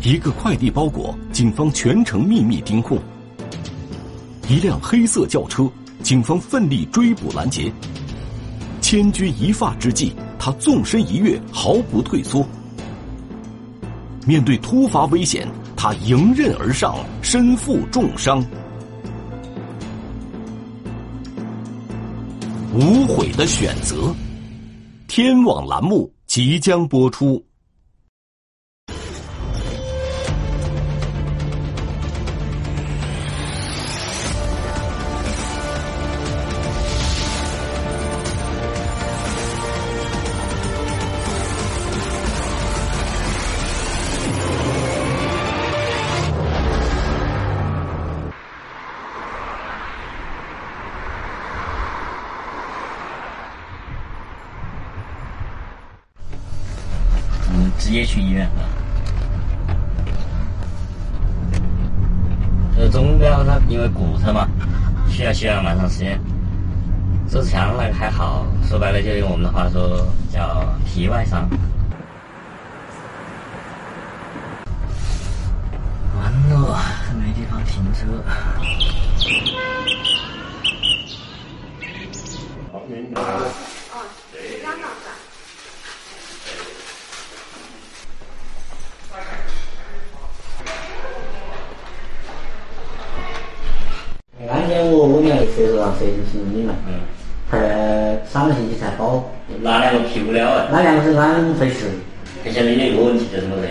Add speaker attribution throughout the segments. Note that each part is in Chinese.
Speaker 1: 一个快递包裹，警方全程秘密盯控。一辆黑色轿车，警方奋力追捕拦截。千钧一发之际，他纵身一跃，毫不退缩。面对突发危险，他迎刃而上，身负重伤。无悔的选择，天网栏目即将播出。
Speaker 2: 直接去医院了。这，钟表它因为骨折嘛，需要需要蛮长时间。周志强那个还好，说白了就用我们的话说叫皮外伤。完了，没地方停车。好，明白。哦，对，两张是案件我我们要涉及到涉及刑理嘛，嗯，他上个星期才包。哪两个批不了啊？哪两个是浪费时？而且你有一个问题叫什么子？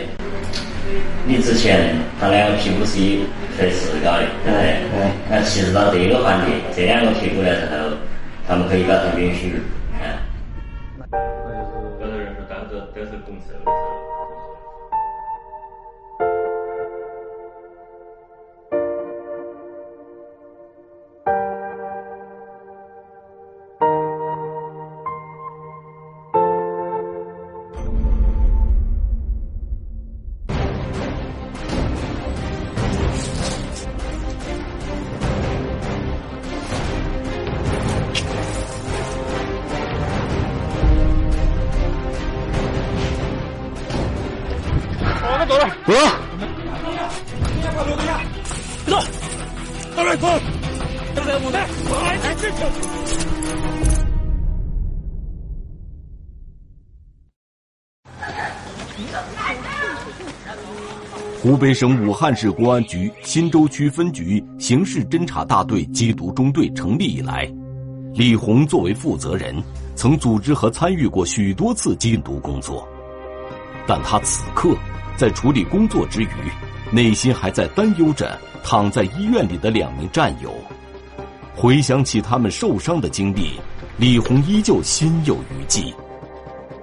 Speaker 2: 你之前他两个批不是以费时搞的，对不对？对。那其实到这个环节，这两个批不了之后，他们可以把它允许，
Speaker 3: 走！走！二位走！正在舞台，来，进去。
Speaker 1: 湖北省武汉市公安局新洲区分局刑事侦查大队缉毒中队成立以来，李红作为负责人，曾组织和参与过许多次缉毒工作，但他此刻。在处理工作之余，内心还在担忧着躺在医院里的两名战友。回想起他们受伤的经历，李红依旧心有余悸。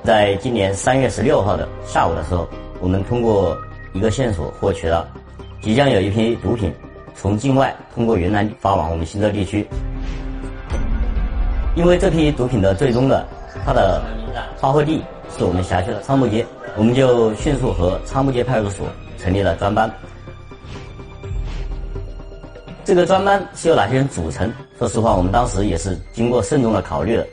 Speaker 2: 在今年三月十六号的下午的时候，我们通过一个线索获取到，即将有一批毒品从境外通过云南发往我们新洲地区。因为这批毒品的最终的它的发货地是我们辖区的仓木街。我们就迅速和仓木街派出所成立了专班。这个专班是由哪些人组成？说实话，我们当时也是经过慎重的考虑的。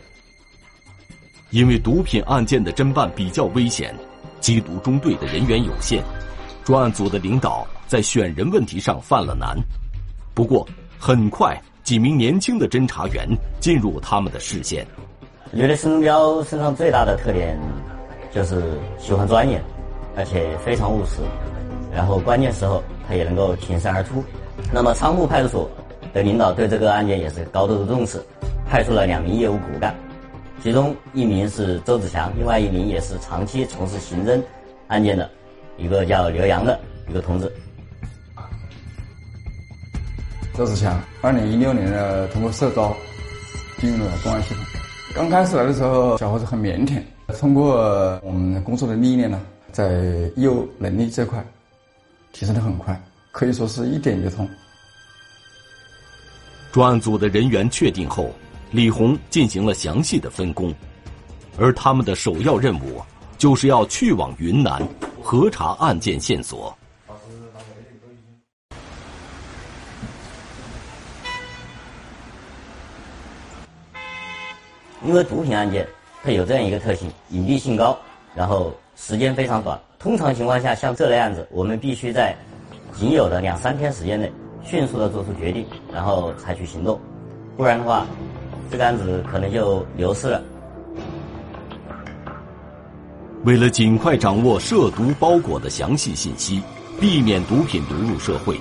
Speaker 1: 因为毒品案件的侦办比较危险，缉毒中队的人员有限，专案组的领导在选人问题上犯了难。不过，很快几名年轻的侦查员进入他们的视线。
Speaker 2: 我觉得申忠彪身上最大的特点。就是喜欢钻研，而且非常务实，然后关键时候他也能够挺身而出。那么仓库派出所的领导对这个案件也是高度的重视，派出了两名业务骨干，其中一名是周子强，另外一名也是长期从事刑侦案件的一个叫刘洋的一个同志。
Speaker 4: 周子强，二零一六年的通过社招进入了公安系统，刚开始来的时候，小伙子很腼腆。通过我们工作的历练呢，在业务能力这块提升的很快，可以说是一点就通。
Speaker 1: 专案组的人员确定后，李红进行了详细的分工，而他们的首要任务就是要去往云南核查案件线索。
Speaker 2: 因为毒品案件。它有这样一个特性，隐蔽性高，然后时间非常短，通常情况下，像这类案子，我们必须在仅有的两三天时间内迅速的做出决定，然后采取行动，不然的话，这个案子可能就流失了。
Speaker 1: 为了尽快掌握涉毒包裹的详细信息，避免毒品流入社会，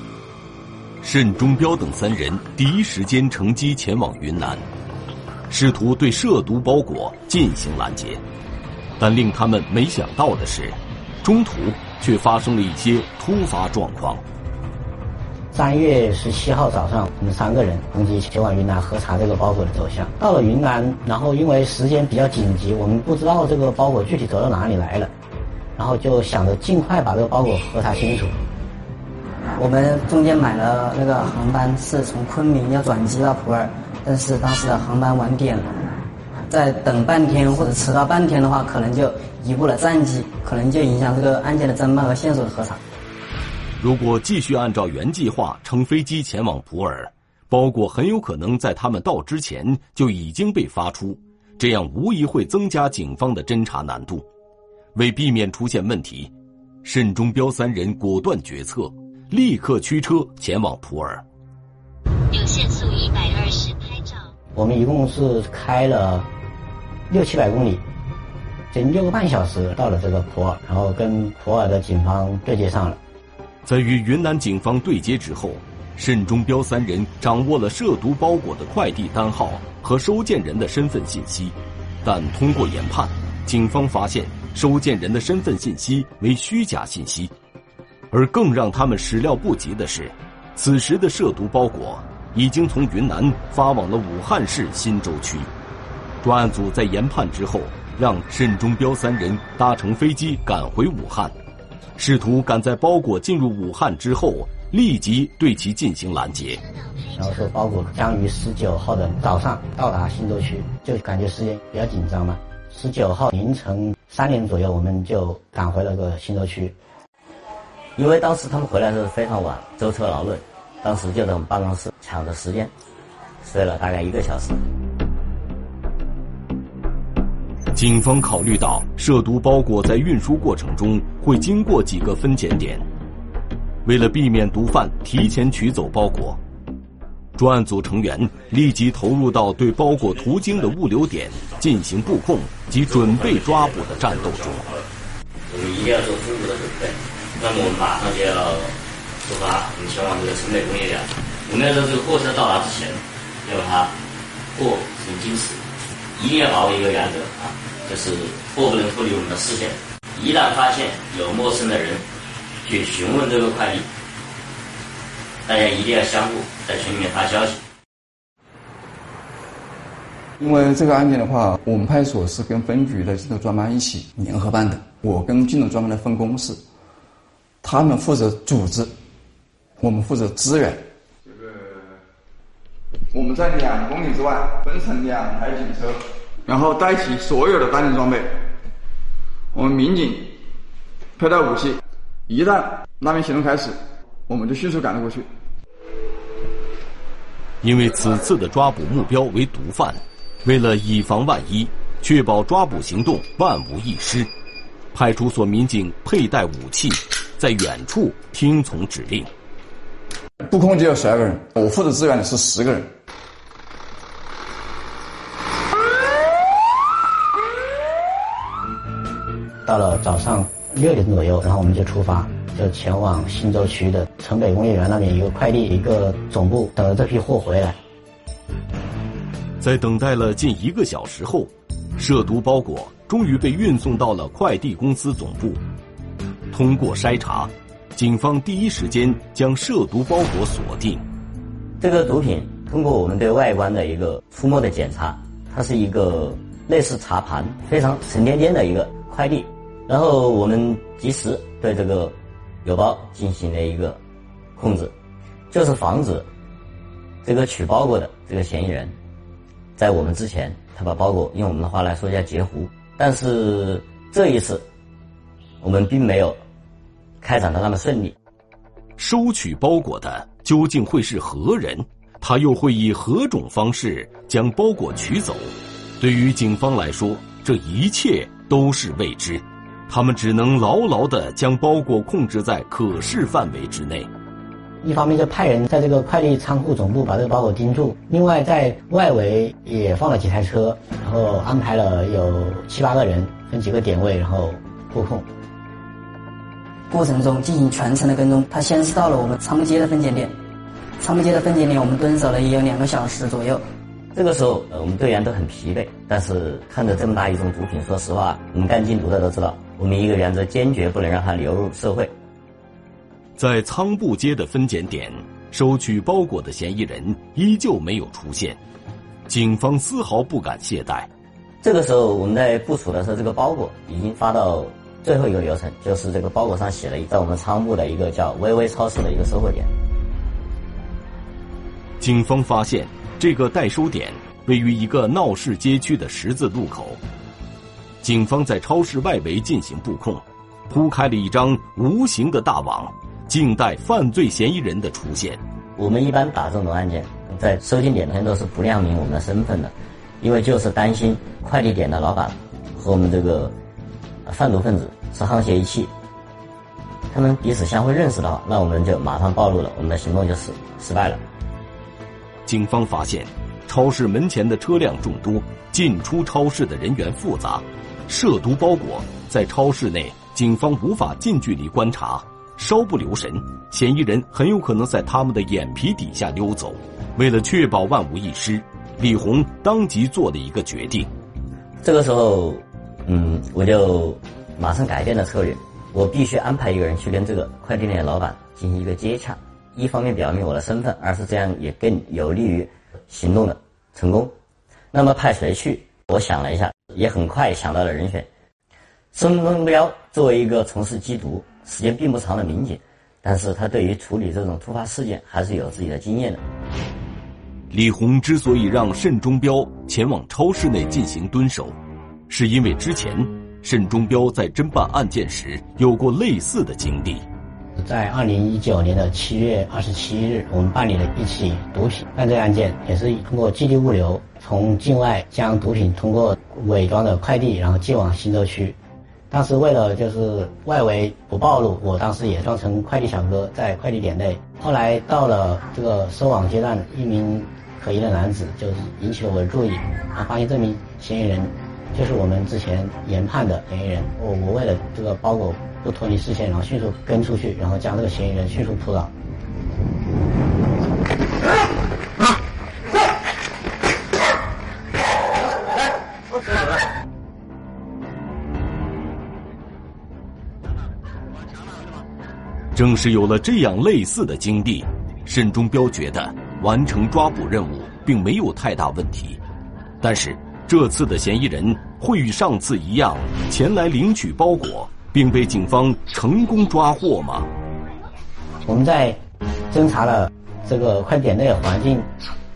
Speaker 1: 沈忠彪等三人第一时间乘机前往云南，试图对涉毒包裹进行拦截。但令他们没想到的是，中途却发生了一些突发状况。
Speaker 2: 三月十七号早上，我们三个人同机前往云南核查这个包裹的走向。到了云南，然后因为时间比较紧急，我们不知道这个包裹具体走到哪里来了，然后就想着尽快把这个包裹核查清楚。
Speaker 5: 我们中间买了那个航班，是从昆明要转机到普洱，但是当时的航班晚点了。再等半天或者迟到半天的话，可能就移误了战机，可能就影响这个案件的侦办和线索的核查。
Speaker 1: 如果继续按照原计划乘飞机前往普洱，包裹很有可能在他们到之前就已经被发出，这样无疑会增加警方的侦查难度。为避免出现问题，沈中彪三人果断决策，立刻驱车前往普洱。
Speaker 6: 有限速一百二十拍照。
Speaker 2: 我们一共是开了。六七百公里，仅六个半小时到了这个普洱，然后跟普洱的警方对接上了。
Speaker 1: 在与云南警方对接之后，沈忠彪三人掌握了涉毒包裹的快递单号和收件人的身份信息，但通过研判，警方发现收件人的身份信息为虚假信息。而更让他们始料不及的是，此时的涉毒包裹已经从云南发往了武汉市新洲区。专案组在研判之后，让沈忠彪三人搭乘飞机赶回武汉，试图赶在包裹进入武汉之后，立即对其进行拦截。
Speaker 2: 然后说包裹将于十九号的早上到达新洲区，就感觉时间比较紧张嘛。十九号凌晨三点左右，我们就赶回了个新洲区。因为当时他们回来的时候非常晚，舟车劳顿，当时就在我们办公室抢着时间，睡了大概一个小时。
Speaker 1: 警方考虑到涉毒包裹在运输过程中会经过几个分拣点，为了避免毒贩提前取走包裹，专案组成员立即投入到对包裹途经的物流点进行布控及准备抓捕的战斗中。
Speaker 2: 我们一定要做充足的准备。那么我们马上就要出发，我们前往这个城北工业园。我们要在这个货车到达之前，要把它货行经驶，一定要把握一个原则啊。就是货不能脱离我们的视线。一旦发现有陌生的人去询问这个快递，大家一定要相互在群里面发消息。
Speaker 4: 因为这个案件的话，我们派出所是跟分局的这个专班一起联合办的。我跟金融专班的分工是，他们负责组织，我们负责支援。这个我们在两公里之外分成两台警车。然后带齐所有的单人装备，我们民警佩戴武器，一旦那边行动开始，我们就迅速赶了过去。
Speaker 1: 因为此次的抓捕目标为毒贩，为了以防万一，确保抓捕行动万无一失，派出所民警佩戴武器，在远处听从指令。
Speaker 4: 布控就有十二个人，我负责支援的是十个人。
Speaker 2: 到了早上六点左右，然后我们就出发，就前往新洲区的城北工业园那边一个快递一个总部，等着这批货回来。
Speaker 1: 在等待了近一个小时后，涉毒包裹终于被运送到了快递公司总部。通过筛查，警方第一时间将涉毒包裹锁定。
Speaker 2: 这个毒品通过我们对外观的一个触摸的检查，它是一个类似茶盘，非常沉甸甸的一个快递。然后我们及时对这个邮包进行了一个控制，就是防止这个取包裹的这个嫌疑人，在我们之前，他把包裹用我们的话来说叫截胡。但是这一次，我们并没有开展的那么顺利。
Speaker 1: 收取包裹的究竟会是何人？他又会以何种方式将包裹取走？对于警方来说，这一切都是未知。他们只能牢牢地将包裹控制在可视范围之内。
Speaker 2: 一方面就派人在这个快递仓库总部把这个包裹盯住，另外在外围也放了几台车，然后安排了有七八个人，分几个点位，然后布控。
Speaker 5: 过程中进行全程的跟踪，他先是到了我们仓街的分拣点，仓木街的分拣点我们蹲守了也有两个小时左右。
Speaker 2: 这个时候，我们队员都很疲惫，但是看着这么大一种毒品，说实话，我们干禁毒的都知道，我们一个原则坚决不能让它流入社会。
Speaker 1: 在仓布街的分拣点，收取包裹的嫌疑人依旧没有出现，警方丝毫不敢懈怠。
Speaker 2: 这个时候，我们在部署的时候，这个包裹已经发到最后一个流程，就是这个包裹上写了在我们仓部的一个叫“微微超市”的一个收货点。
Speaker 1: 警方发现，这个代收点位于一个闹市街区的十字路口。警方在超市外围进行布控，铺开了一张无形的大网。静待犯罪嫌疑人的出现。
Speaker 2: 我们一般打这种案件，在收件点上都是不亮明我们的身份的，因为就是担心快递点的老板和我们这个贩毒分子是沆瀣一气，他们彼此相互认识的话，那我们就马上暴露了，我们的行动就失失败了。
Speaker 1: 警方发现，超市门前的车辆众多，进出超市的人员复杂，涉毒包裹在超市内，警方无法近距离观察。稍不留神，嫌疑人很有可能在他们的眼皮底下溜走。为了确保万无一失，李红当即做了一个决定。
Speaker 2: 这个时候，嗯，我就马上改变了策略。我必须安排一个人去跟这个快递店的老板进行一个接洽，一方面表明我的身份，二是这样也更有利于行动的成功。那么派谁去？我想了一下，也很快想到了人选。孙东彪作为一个从事缉毒。时间并不长的民警，但是他对于处理这种突发事件还是有自己的经验的。
Speaker 1: 李红之所以让慎中彪前往超市内进行蹲守，是因为之前沈中彪在侦办案件时有过类似的经历。
Speaker 2: 在二零一九年的七月二十七日，我们办理了一起毒品犯罪案件，也是通过寄递物流从境外将毒品通过伪装的快递，然后寄往新洲区。当时为了就是外围不暴露，我当时也装成快递小哥在快递点内。后来到了这个收网阶段，一名可疑的男子就引起了我的注意，啊，发现这名嫌疑人就是我们之前研判的嫌疑人。我我为了这个包裹不脱离视线，然后迅速跟出去，然后将这个嫌疑人迅速扑倒。
Speaker 1: 正是有了这样类似的经历，沈中彪觉得完成抓捕任务并没有太大问题。但是这次的嫌疑人会与上次一样前来领取包裹，并被警方成功抓获吗？
Speaker 2: 我们在侦查了这个快递点内的环境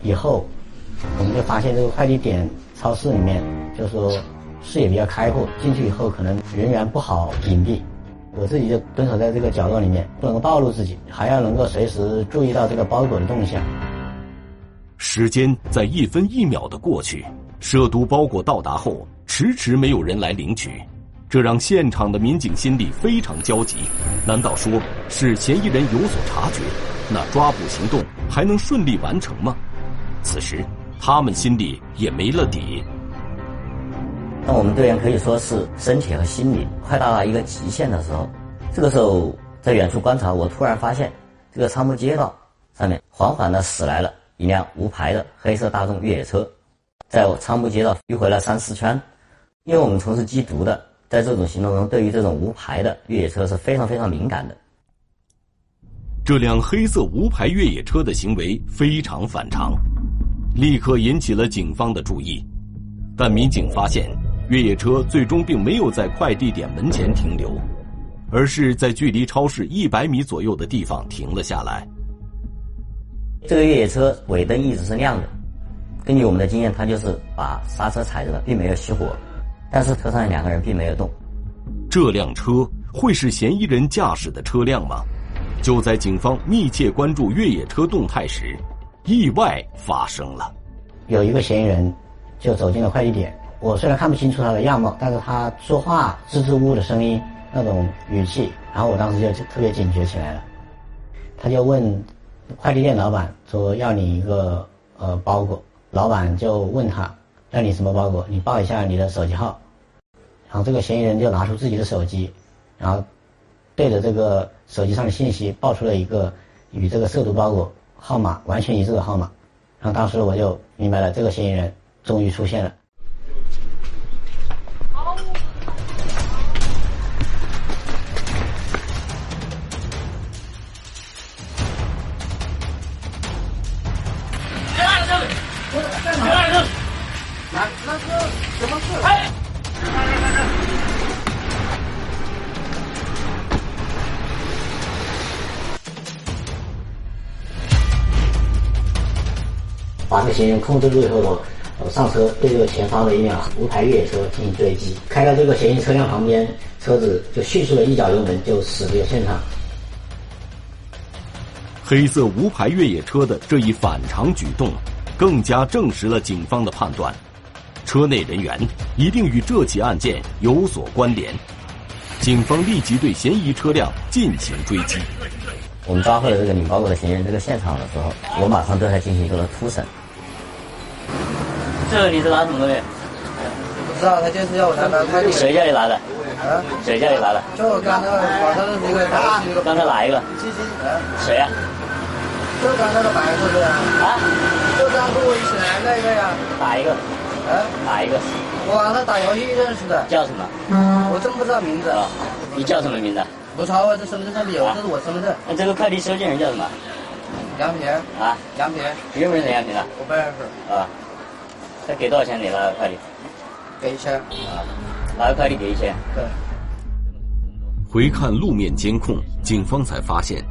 Speaker 2: 以后，我们就发现这个快递点超市里面，就是说视野比较开阔，进去以后可能人员不好隐蔽。我自己就蹲守在这个角落里面，不能够暴露自己，还要能够随时注意到这个包裹的动向。
Speaker 1: 时间在一分一秒的过去，涉毒包裹到达后，迟迟没有人来领取，这让现场的民警心里非常焦急。难道说是嫌疑人有所察觉？那抓捕行动还能顺利完成吗？此时，他们心里也没了底。
Speaker 2: 那我们队员可以说是身体和心理快到了一个极限的时候，这个时候在远处观察，我突然发现这个仓木街道上面缓缓的驶来了一辆无牌的黑色大众越野车，在我仓木街道迂回了三四圈，因为我们从事缉毒的，在这种行动中，对于这种无牌的越野车是非常非常敏感的。
Speaker 1: 这辆黑色无牌越野车的行为非常反常，立刻引起了警方的注意，但民警发现。越野车最终并没有在快递点门前停留，而是在距离超市一百米左右的地方停了下来。
Speaker 2: 这个越野车尾灯一直是亮的，根据我们的经验，他就是把刹车踩着了，并没有熄火。但是车上两个人并没有动。
Speaker 1: 这辆车会是嫌疑人驾驶的车辆吗？就在警方密切关注越野车动态时，意外发生了。
Speaker 2: 有一个嫌疑人就走进了快递点。我虽然看不清楚他的样貌，但是他说话支支吾吾的声音，那种语气，然后我当时就特别警觉起来了。他就问快递店老板说要你一个呃包裹，老板就问他要你什么包裹，你报一下你的手机号。然后这个嫌疑人就拿出自己的手机，然后对着这个手机上的信息报出了一个与这个涉毒包裹号码完全一致的号码。然后当时我就明白了，这个嫌疑人终于出现了。嫌疑人控制住以后呢，呃，上车对这个前方的一辆无牌越野车进行追击，开到这个嫌疑车辆旁边，车子就迅速的一脚油门就驶离了现场。
Speaker 1: 黑色无牌越野车的这一反常举动，更加证实了警方的判断：车内人员一定与这起案件有所关联。警方立即对嫌疑车辆进行追击。
Speaker 2: 我们抓获了这个领包裹的嫌疑人这个现场的时候，我马上对他进行一个突审。这个你是拿什么东西？
Speaker 5: 不知道，他就是要我拿快递。
Speaker 2: 谁叫你拿的？
Speaker 5: 啊？
Speaker 2: 谁叫你拿的？
Speaker 5: 就我刚才网上的那个。
Speaker 2: 刚才哪一个？
Speaker 5: 基金。啊？
Speaker 2: 谁呀？
Speaker 5: 就刚才那个白色的呀。啊？就刚跟我一起来那个呀。
Speaker 2: 哪一个？
Speaker 5: 啊？
Speaker 2: 哪一个？
Speaker 5: 我晚上打游戏认识的。
Speaker 2: 叫什么？
Speaker 5: 我真不知道名字。啊。
Speaker 2: 你叫什么名字？
Speaker 5: 不超啊，这身份证上面有，这是我身份证。
Speaker 2: 那这个快递收件人叫什么？
Speaker 5: 杨平。
Speaker 2: 啊？
Speaker 5: 杨平。
Speaker 2: 你认不认识杨平啊？
Speaker 5: 我不认识。
Speaker 2: 啊。他给多少钱？你拿个快递？
Speaker 5: 给一千。
Speaker 2: 啊。拿个快递给一千。
Speaker 5: 对。
Speaker 1: 回看路面监控，警方才发现，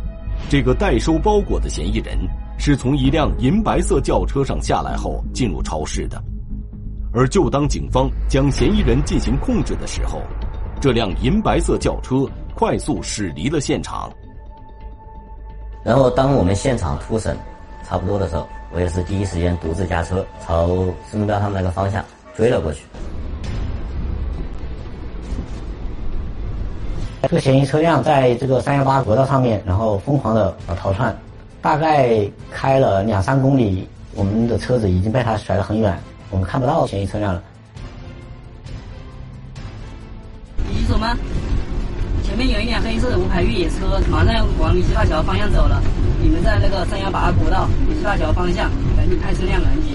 Speaker 1: 这个代收包裹的嫌疑人是从一辆银白色轿车上下来后进入超市的，而就当警方将嫌疑人进行控制的时候。这辆银白色轿车快速驶离了现场。
Speaker 2: 然后，当我们现场突审差不多的时候，我也是第一时间独自驾车朝孙中标他们那个方向追了过去。这个嫌疑车辆在这个三幺八国道上面，然后疯狂的逃窜，大概开了两三公里，我们的车子已经被他甩得很远，我们看不到嫌疑车辆了。
Speaker 7: 一辆黑色的无牌越野车，马上要往李溪大桥方向走了。你们在那个三幺八国道李溪大桥方向，赶紧开车辆拦截。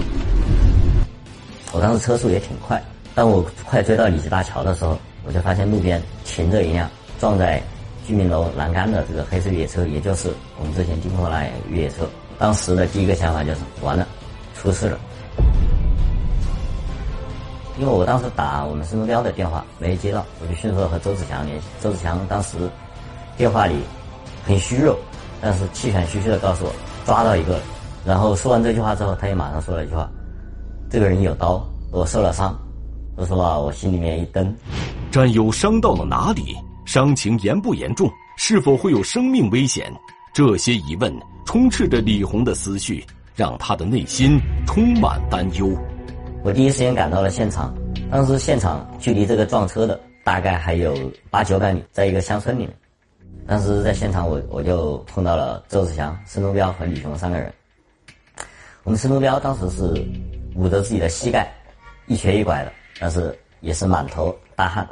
Speaker 2: 我当时车速也挺快，当我快追到李溪大桥的时候，我就发现路边停着一辆撞在居民楼栏杆的这个黑色越野车，也就是我们之前经过那越野车。当时的第一个想法就是完了，出事了。因为我当时打我们孙中标的电话没接到，我就迅速和周子强联系。周子强当时电话里很虚弱，但是气喘吁吁的告诉我抓到一个。然后说完这句话之后，他也马上说了一句话：“这个人有刀，我受了伤。”说实话，我心里面一蹬。
Speaker 1: 战友伤到了哪里？伤情严不严重？是否会有生命危险？这些疑问充斥着李红的思绪，让他的内心充满担忧。
Speaker 2: 我第一时间赶到了现场，当时现场距离这个撞车的大概还有八九百米，在一个乡村里面。当时在现场，我我就碰到了周志祥、申东彪和李雄三个人。我们申东彪当时是捂着自己的膝盖，一瘸一拐的，但是也是满头大汗，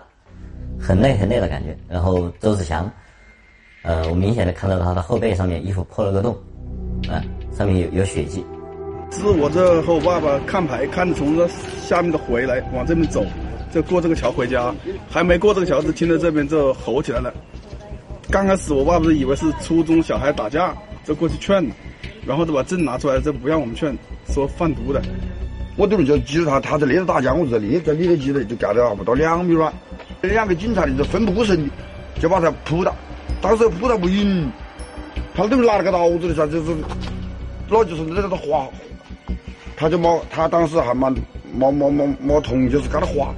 Speaker 2: 很累很累的感觉。然后周志祥，呃，我明显的看到他的后背上面衣服破了个洞，啊，上面有有血迹。
Speaker 8: 是我这和我爸爸看牌，看着从这下面的回来，往这边走，就过这个桥回家，还没过这个桥，就听到这边就吼起来了。刚开始我爸爸以为是初中小孩打架，就过去劝，然后就把证拿出来，就不让我们劝，说贩毒的。
Speaker 9: 我等于就记住他，他在那头打架，我在那在里头记得，就隔了不到两米远。两个警察的就奋不顾身的，就把他扑倒，当时扑倒不赢，他等于拿了个刀子的噻，就是，那就是那个划。他就摸，他当时还蛮没没没没痛，就是给他划。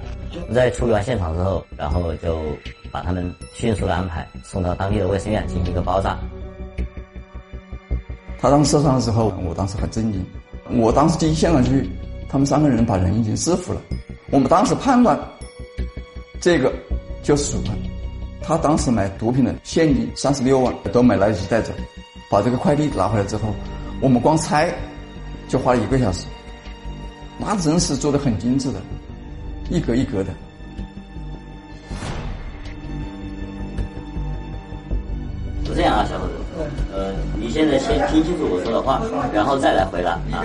Speaker 2: 在处理完现场之后，然后就把他们迅速的安排送到当地的卫生院进行一个包扎。
Speaker 4: 他当时受伤的时候，我当时很震惊。我当时第一现场去，他们三个人把人已经制服了，我们当时判断，这个就是主犯。他当时买毒品的现金三十六万都没来得及带走，把这个快递拿回来之后，我们光拆就花了一个小时。那真是做的很精致的，一格一格的。
Speaker 2: 是这样啊，小伙子，呃，你现在先听清楚我说的话，然后再来回答啊。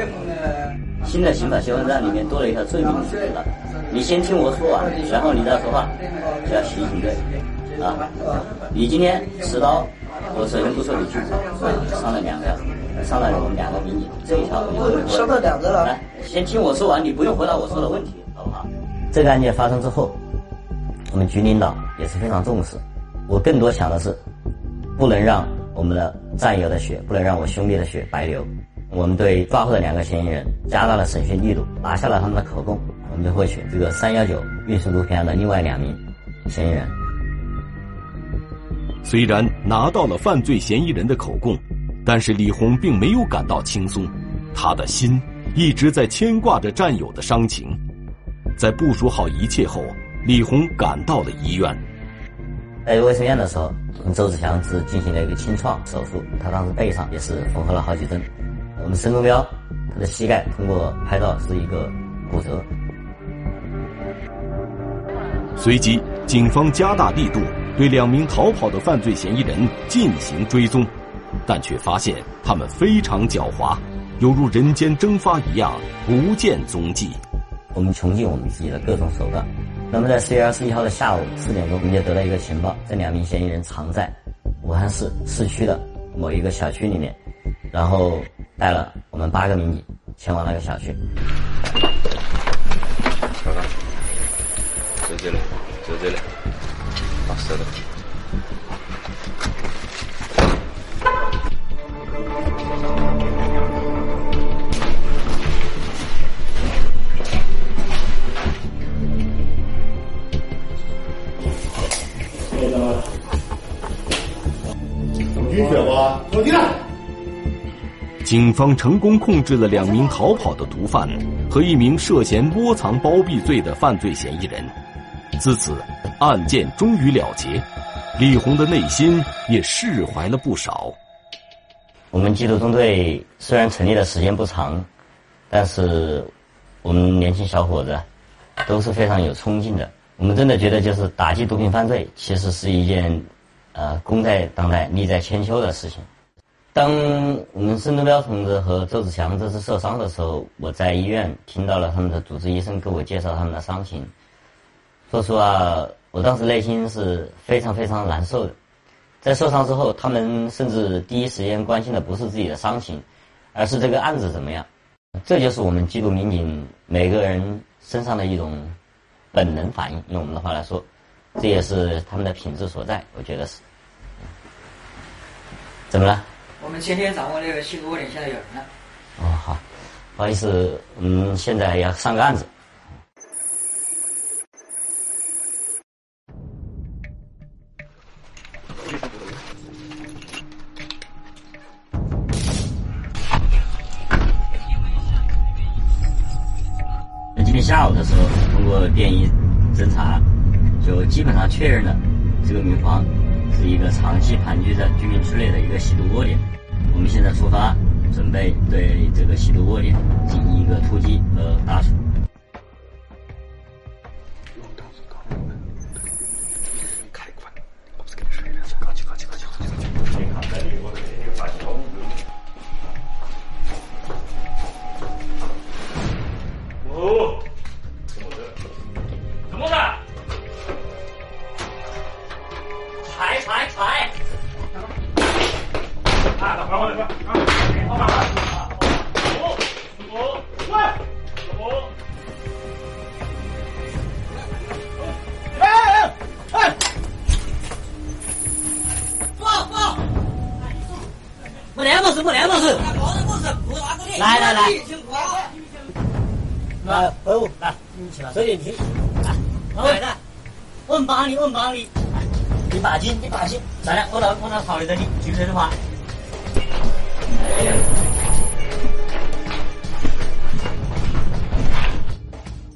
Speaker 2: 新的刑法修正案里面多了一条罪名，你知道？你先听我说完，然后你再说话，叫刑警队啊。你今天持刀，我首先不说你拘捕，伤了两个，伤了我们两个民警，这一条
Speaker 10: 伤到两个了。
Speaker 2: 来，先听我说完，你不用回答我说的问题，好不好？这个案件发生之后，我们局领导也是非常重视。我更多想的是，不能让我们的战友的血，不能让我兄弟的血白流。我们对抓获的两个嫌疑人加大了审讯力度，拿下了他们的口供，我们就获取这个三幺九运输毒品案的另外两名嫌疑人。
Speaker 1: 虽然拿到了犯罪嫌疑人的口供，但是李红并没有感到轻松，他的心一直在牵挂着战友的伤情。在部署好一切后，李红赶到了医院。
Speaker 2: 在卫生院的时候，周志强是进行了一个清创手术，他当时背上也是缝合了好几针。我们申中彪，他的膝盖通过拍照是一个骨折。
Speaker 1: 随即，警方加大力度对两名逃跑的犯罪嫌疑人进行追踪，但却发现他们非常狡猾，犹如人间蒸发一样不见踪迹。
Speaker 2: 我们穷尽我们自己的各种手段。那么，在四月二十一号的下午四点钟，我们就得到一个情报：这两名嫌疑人藏在武汉市市区的某一个小区里面，然后。带了我们八个民警前往那个小区。
Speaker 11: 看看，就这里，就这里，打死了。
Speaker 3: 有军血吗？坐进来。
Speaker 1: 警方成功控制了两名逃跑的毒贩和一名涉嫌窝藏包庇罪的犯罪嫌疑人，自此案件终于了结，李红的内心也释怀了不少。
Speaker 2: 我们缉毒中队虽然成立的时间不长，但是我们年轻小伙子都是非常有冲劲的。我们真的觉得，就是打击毒品犯罪，其实是一件呃功在当代、利在千秋的事情。当我们申中彪同志和周子强这次受伤的时候，我在医院听到了他们的主治医生给我介绍他们的伤情。说实话，我当时内心是非常非常难受的。在受伤之后，他们甚至第一时间关心的不是自己的伤情，而是这个案子怎么样。这就是我们缉毒民警每个人身上的一种本能反应，用我们的话来说，这也是他们的品质所在。我觉得是。怎么了？
Speaker 10: 我们今天掌握那个吸毒窝点，现在有人了。哦，
Speaker 2: 好，不好意思，嗯，现在要上个案子。那今天下午的时候，通过便衣侦查，就基本上确认了这个民房是一个长期盘踞在居民区内的一个吸毒窝点。我们现在出发，准备对这个吸毒窝点进行一个突击和打除。考虑的你，举手的话。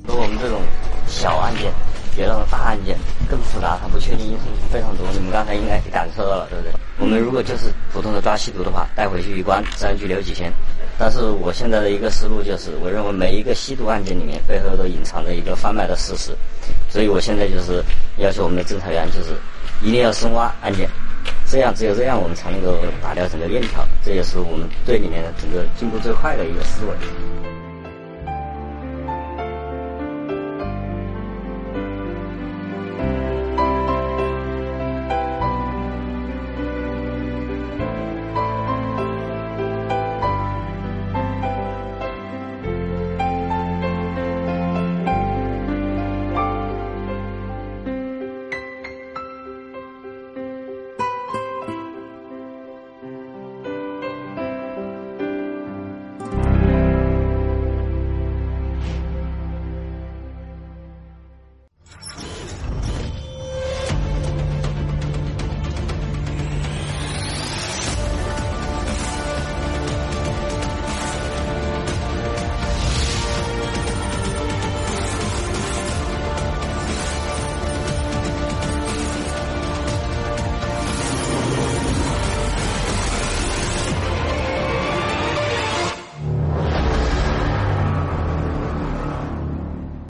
Speaker 2: 和我们这种小案件，遇到了大案件更复杂，它不确定因素非常多。你们刚才应该感受到了，对不对？我们如果就是普通的抓吸毒的话，带回去一关，治安拘留几天。但是我现在的一个思路就是，我认为每一个吸毒案件里面背后都隐藏着一个贩卖的事实，所以我现在就是要求我们的侦查员就是一定要深挖案件，这样只有这样我们才能够打掉整个链条，这也是我们队里面的整个进步最快的一个思维。